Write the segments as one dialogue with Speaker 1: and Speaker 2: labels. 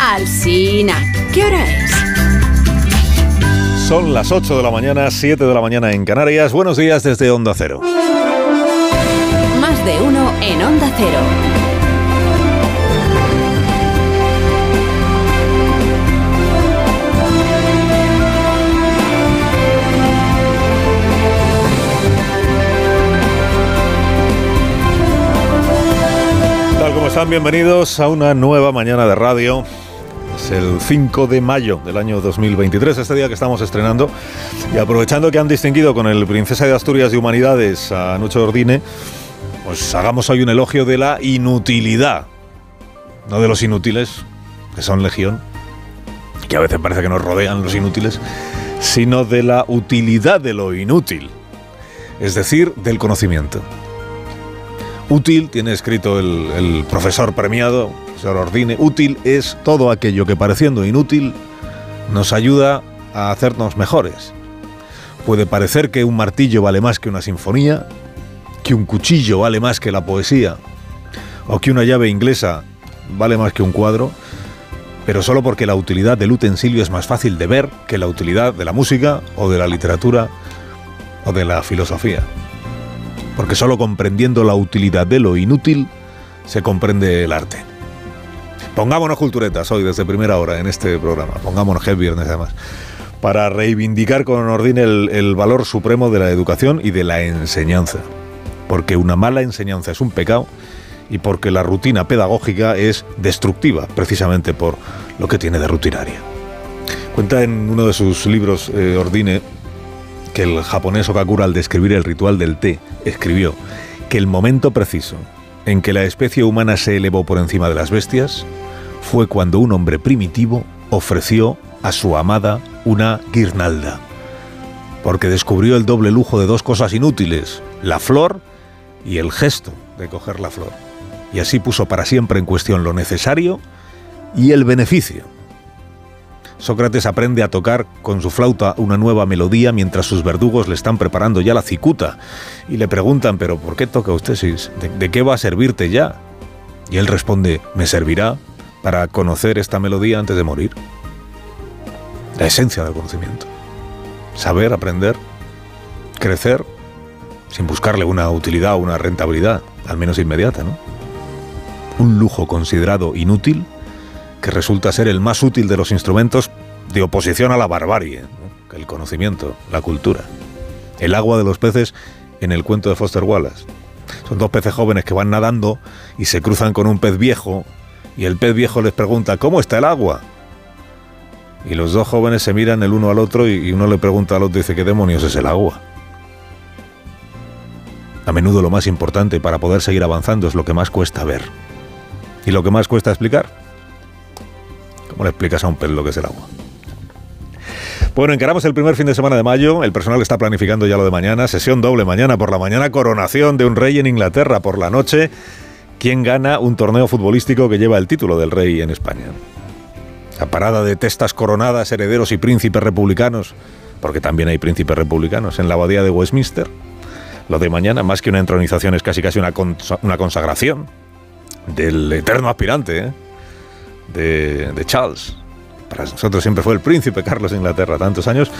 Speaker 1: Alsina, ¿qué hora es?
Speaker 2: Son las 8 de la mañana, 7 de la mañana en Canarias. Buenos días desde Onda Cero.
Speaker 1: Más de uno en Onda Cero.
Speaker 2: Como están, bienvenidos a una nueva mañana de radio. Es el 5 de mayo del año 2023, este día que estamos estrenando. Y aprovechando que han distinguido con el Princesa de Asturias de Humanidades a Nucho Ordine, pues hagamos hoy un elogio de la inutilidad. No de los inútiles, que son legión, que a veces parece que nos rodean los inútiles, sino de la utilidad de lo inútil. Es decir, del conocimiento. Útil, tiene escrito el, el profesor premiado, señor Ordine, útil es todo aquello que pareciendo inútil nos ayuda a hacernos mejores. Puede parecer que un martillo vale más que una sinfonía, que un cuchillo vale más que la poesía, o que una llave inglesa vale más que un cuadro, pero solo porque la utilidad del utensilio es más fácil de ver que la utilidad de la música o de la literatura o de la filosofía porque solo comprendiendo la utilidad de lo inútil se comprende el arte. Pongámonos culturetas hoy desde primera hora en este programa, pongámonos que es viernes además, para reivindicar con Ordine el, el valor supremo de la educación y de la enseñanza, porque una mala enseñanza es un pecado y porque la rutina pedagógica es destructiva, precisamente por lo que tiene de rutinaria. Cuenta en uno de sus libros, eh, Ordine, el japonés Okakura al describir el ritual del té escribió que el momento preciso en que la especie humana se elevó por encima de las bestias fue cuando un hombre primitivo ofreció a su amada una guirnalda, porque descubrió el doble lujo de dos cosas inútiles, la flor y el gesto de coger la flor, y así puso para siempre en cuestión lo necesario y el beneficio. Sócrates aprende a tocar con su flauta una nueva melodía mientras sus verdugos le están preparando ya la cicuta y le preguntan, pero ¿por qué toca usted? ¿De, de qué va a servirte ya? Y él responde, me servirá para conocer esta melodía antes de morir. La esencia del conocimiento. Saber, aprender, crecer, sin buscarle una utilidad o una rentabilidad, al menos inmediata, ¿no? Un lujo considerado inútil que resulta ser el más útil de los instrumentos de oposición a la barbarie, el conocimiento, la cultura. El agua de los peces en el cuento de Foster Wallace. Son dos peces jóvenes que van nadando y se cruzan con un pez viejo y el pez viejo les pregunta, ¿cómo está el agua? Y los dos jóvenes se miran el uno al otro y uno le pregunta al otro dice, ¿qué demonios es el agua? A menudo lo más importante para poder seguir avanzando es lo que más cuesta ver. ¿Y lo que más cuesta explicar? ¿Cómo le explicas a un pez lo que es el agua? Bueno, encaramos el primer fin de semana de mayo. El personal está planificando ya lo de mañana. Sesión doble mañana. Por la mañana, coronación de un rey en Inglaterra. Por la noche, ¿quién gana un torneo futbolístico que lleva el título del rey en España? La parada de testas coronadas, herederos y príncipes republicanos, porque también hay príncipes republicanos en la abadía de Westminster. Lo de mañana, más que una entronización, es casi casi una, cons una consagración del eterno aspirante, ¿eh? De, de, Charles. Para nosotros siempre fue el príncipe Carlos de Inglaterra, tantos años.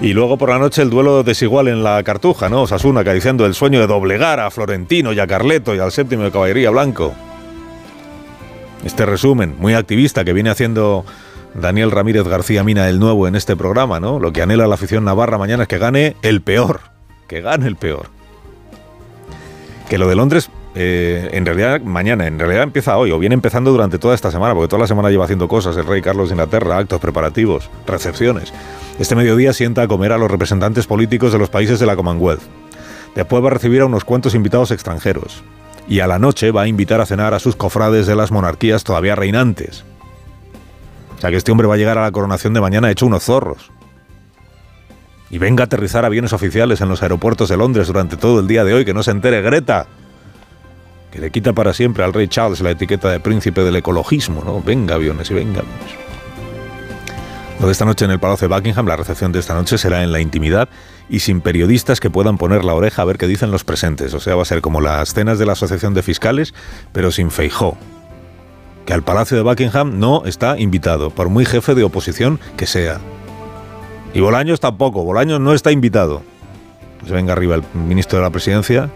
Speaker 2: Y luego por la noche el duelo desigual en la Cartuja, ¿no? Osasuna acariciando el sueño de doblegar a Florentino y a Carleto y al séptimo de caballería blanco. Este resumen muy activista que viene haciendo Daniel Ramírez García Mina el nuevo en este programa, ¿no? Lo que anhela la afición navarra mañana es que gane el peor. Que gane el peor. Que lo de Londres eh, en realidad mañana, en realidad empieza hoy o viene empezando durante toda esta semana, porque toda la semana lleva haciendo cosas el rey Carlos de Inglaterra, actos preparativos, recepciones. Este mediodía sienta a comer a los representantes políticos de los países de la Commonwealth. Después va a recibir a unos cuantos invitados extranjeros. Y a la noche va a invitar a cenar a sus cofrades de las monarquías todavía reinantes. O sea que este hombre va a llegar a la coronación de mañana hecho unos zorros. Y venga a aterrizar aviones oficiales en los aeropuertos de Londres durante todo el día de hoy, que no se entere Greta le quita para siempre al rey Charles la etiqueta de príncipe del ecologismo, ¿no? Venga aviones y venga aviones. Lo de esta noche en el Palacio de Buckingham, la recepción de esta noche será en la intimidad y sin periodistas que puedan poner la oreja a ver qué dicen los presentes. O sea, va a ser como las cenas de la Asociación de Fiscales, pero sin feijó. que al Palacio de Buckingham no está invitado, por muy jefe de oposición que sea. Y Bolaños tampoco, Bolaños no está invitado. Se venga arriba el ministro de la Presidencia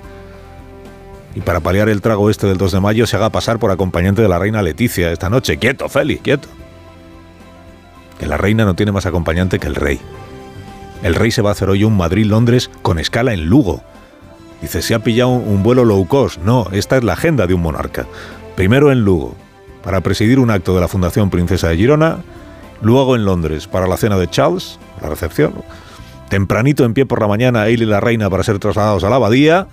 Speaker 2: para paliar el trago este del 2 de mayo se haga pasar por acompañante de la reina Leticia esta noche. Quieto, Félix, quieto. Que la reina no tiene más acompañante que el rey. El rey se va a hacer hoy un Madrid-Londres con escala en Lugo. Dice, se ha pillado un vuelo low cost. No, esta es la agenda de un monarca. Primero en Lugo, para presidir un acto de la Fundación Princesa de Girona, luego en Londres para la cena de Charles, la recepción, tempranito en pie por la mañana él y la reina para ser trasladados a la abadía,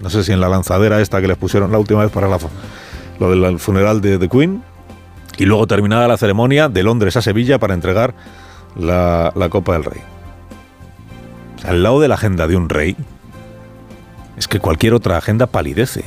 Speaker 2: no sé si en la lanzadera esta que les pusieron la última vez para lo del funeral de The Queen, y luego terminada la ceremonia de Londres a Sevilla para entregar la, la Copa del Rey. Al lado de la agenda de un rey, es que cualquier otra agenda palidece.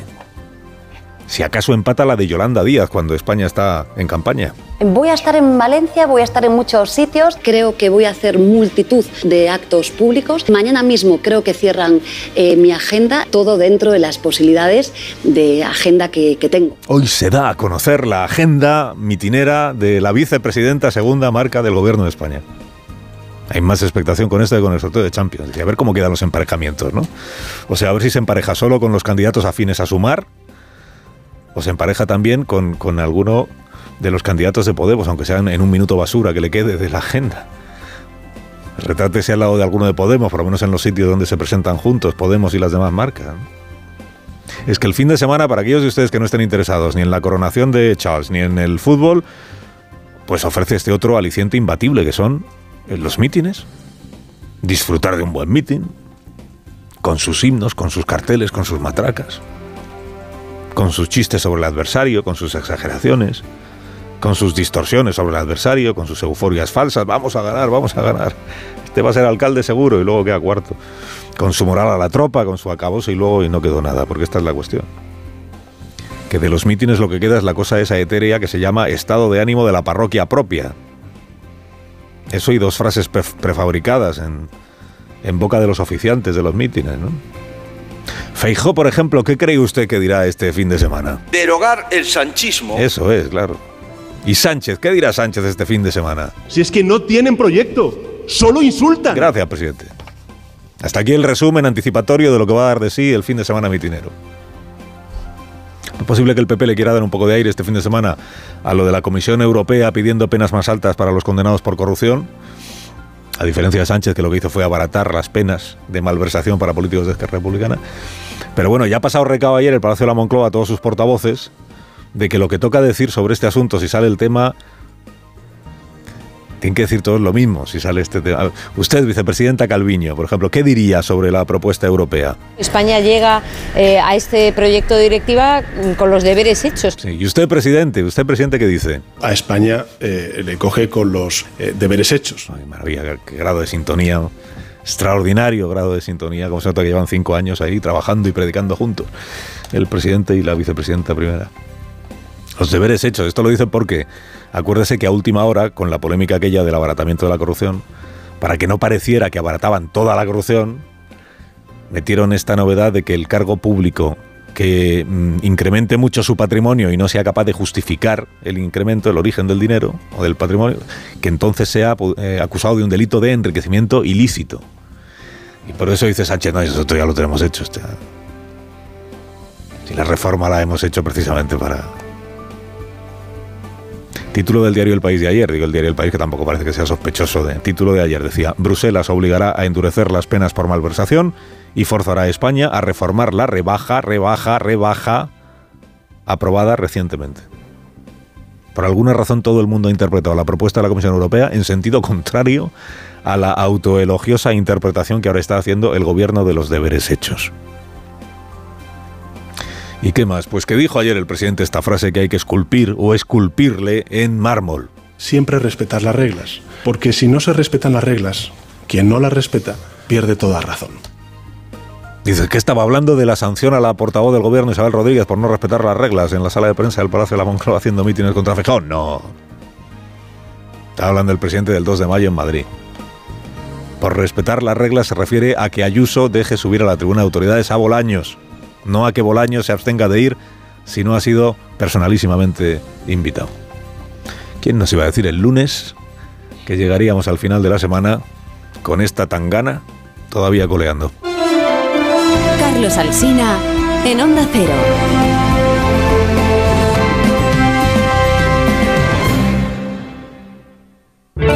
Speaker 2: Si acaso empata la de Yolanda Díaz cuando España está en campaña.
Speaker 3: Voy a estar en Valencia, voy a estar en muchos sitios. Creo que voy a hacer multitud de actos públicos. Mañana mismo creo que cierran eh, mi agenda, todo dentro de las posibilidades de agenda que, que tengo.
Speaker 2: Hoy se da a conocer la agenda mitinera de la vicepresidenta segunda marca del gobierno de España. Hay más expectación con esto que con el sorteo de Champions. Y a ver cómo quedan los emparejamientos, ¿no? O sea, a ver si se empareja solo con los candidatos afines a sumar o se empareja también con, con alguno de los candidatos de Podemos, aunque sean en un minuto basura que le quede de la agenda. Retrátese al lado de alguno de Podemos, por lo menos en los sitios donde se presentan juntos Podemos y las demás marcas. Es que el fin de semana, para aquellos de ustedes que no estén interesados ni en la coronación de Charles ni en el fútbol, pues ofrece este otro aliciente imbatible que son los mítines. Disfrutar de un buen mítin, con sus himnos, con sus carteles, con sus matracas con sus chistes sobre el adversario, con sus exageraciones, con sus distorsiones sobre el adversario, con sus euforias falsas, vamos a ganar, vamos a ganar. Este va a ser alcalde seguro y luego queda cuarto. Con su moral a la tropa, con su acabose y luego y no quedó nada, porque esta es la cuestión. Que de los mítines lo que queda es la cosa esa etérea que se llama estado de ánimo de la parroquia propia. Eso y dos frases prefabricadas en, en boca de los oficiantes de los mítines, ¿no? Feijó, por ejemplo, ¿qué cree usted que dirá este fin de semana?
Speaker 4: Derogar el sanchismo.
Speaker 2: Eso es, claro. ¿Y Sánchez? ¿Qué dirá Sánchez este fin de semana?
Speaker 5: Si es que no tienen proyecto, solo insultan.
Speaker 2: Gracias, presidente. Hasta aquí el resumen anticipatorio de lo que va a dar de sí el fin de semana mitinero. ¿Es posible que el PP le quiera dar un poco de aire este fin de semana a lo de la Comisión Europea pidiendo penas más altas para los condenados por corrupción? A diferencia de Sánchez, que lo que hizo fue abaratar las penas de malversación para políticos de Esquerra Republicana. Pero bueno, ya ha pasado recado ayer el Palacio de la Moncloa a todos sus portavoces de que lo que toca decir sobre este asunto, si sale el tema, tienen que decir todos lo mismo si sale este tema. Usted, vicepresidenta Calviño, por ejemplo, ¿qué diría sobre la propuesta europea?
Speaker 6: España llega eh, a este proyecto de directiva con los deberes hechos.
Speaker 2: Sí. ¿Y usted, presidente? ¿Usted, presidente, qué dice?
Speaker 5: A España eh, le coge con los eh, deberes hechos.
Speaker 2: Ay, maravilla, qué grado de sintonía extraordinario grado de sintonía, como se nota que llevan cinco años ahí trabajando y predicando juntos, el presidente y la vicepresidenta primera. Los deberes hechos, esto lo dicen porque acuérdese que a última hora, con la polémica aquella del abaratamiento de la corrupción, para que no pareciera que abarataban toda la corrupción, metieron esta novedad de que el cargo público que mm, incremente mucho su patrimonio y no sea capaz de justificar el incremento, el origen del dinero o del patrimonio, que entonces sea eh, acusado de un delito de enriquecimiento ilícito. Y por eso dice Sánchez, no, eso ya lo tenemos hecho. Este, si la reforma la hemos hecho precisamente para... Título del diario El País de ayer, digo el diario El País que tampoco parece que sea sospechoso de... Título de ayer decía, Bruselas obligará a endurecer las penas por malversación y forzará a España a reformar la rebaja, rebaja, rebaja aprobada recientemente. Por alguna razón todo el mundo ha interpretado la propuesta de la Comisión Europea en sentido contrario a la autoelogiosa interpretación que ahora está haciendo el gobierno de los deberes hechos. ¿Y qué más? Pues que dijo ayer el presidente esta frase que hay que esculpir o esculpirle en mármol.
Speaker 5: Siempre respetar las reglas, porque si no se respetan las reglas, quien no las respeta pierde toda razón.
Speaker 2: Dice que estaba hablando de la sanción a la portavoz del gobierno Isabel Rodríguez por no respetar las reglas en la sala de prensa del Palacio de la Moncloa haciendo mítines contra Fejón. No. Está hablando el presidente del 2 de mayo en Madrid. Por respetar las reglas se refiere a que Ayuso deje subir a la tribuna de autoridades a Bolaños, no a que Bolaños se abstenga de ir si no ha sido personalísimamente invitado. ¿Quién nos iba a decir el lunes que llegaríamos al final de la semana con esta tangana todavía coleando?
Speaker 1: Carlos Alsina en Onda Cero.